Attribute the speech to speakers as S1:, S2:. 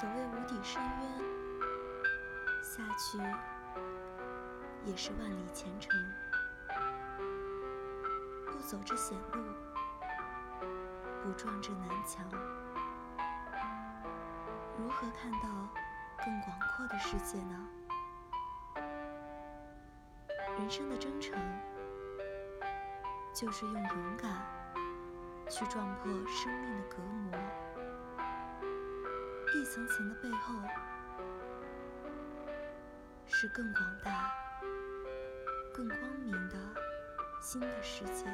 S1: 所谓无底深渊，下去也是万里前程。不走着险路，不撞着南墙，如何看到更广阔的世界呢？人生的征程，就是用勇敢去撞破生命的隔膜。一层层的背后，是更广大、更光明的新的世界。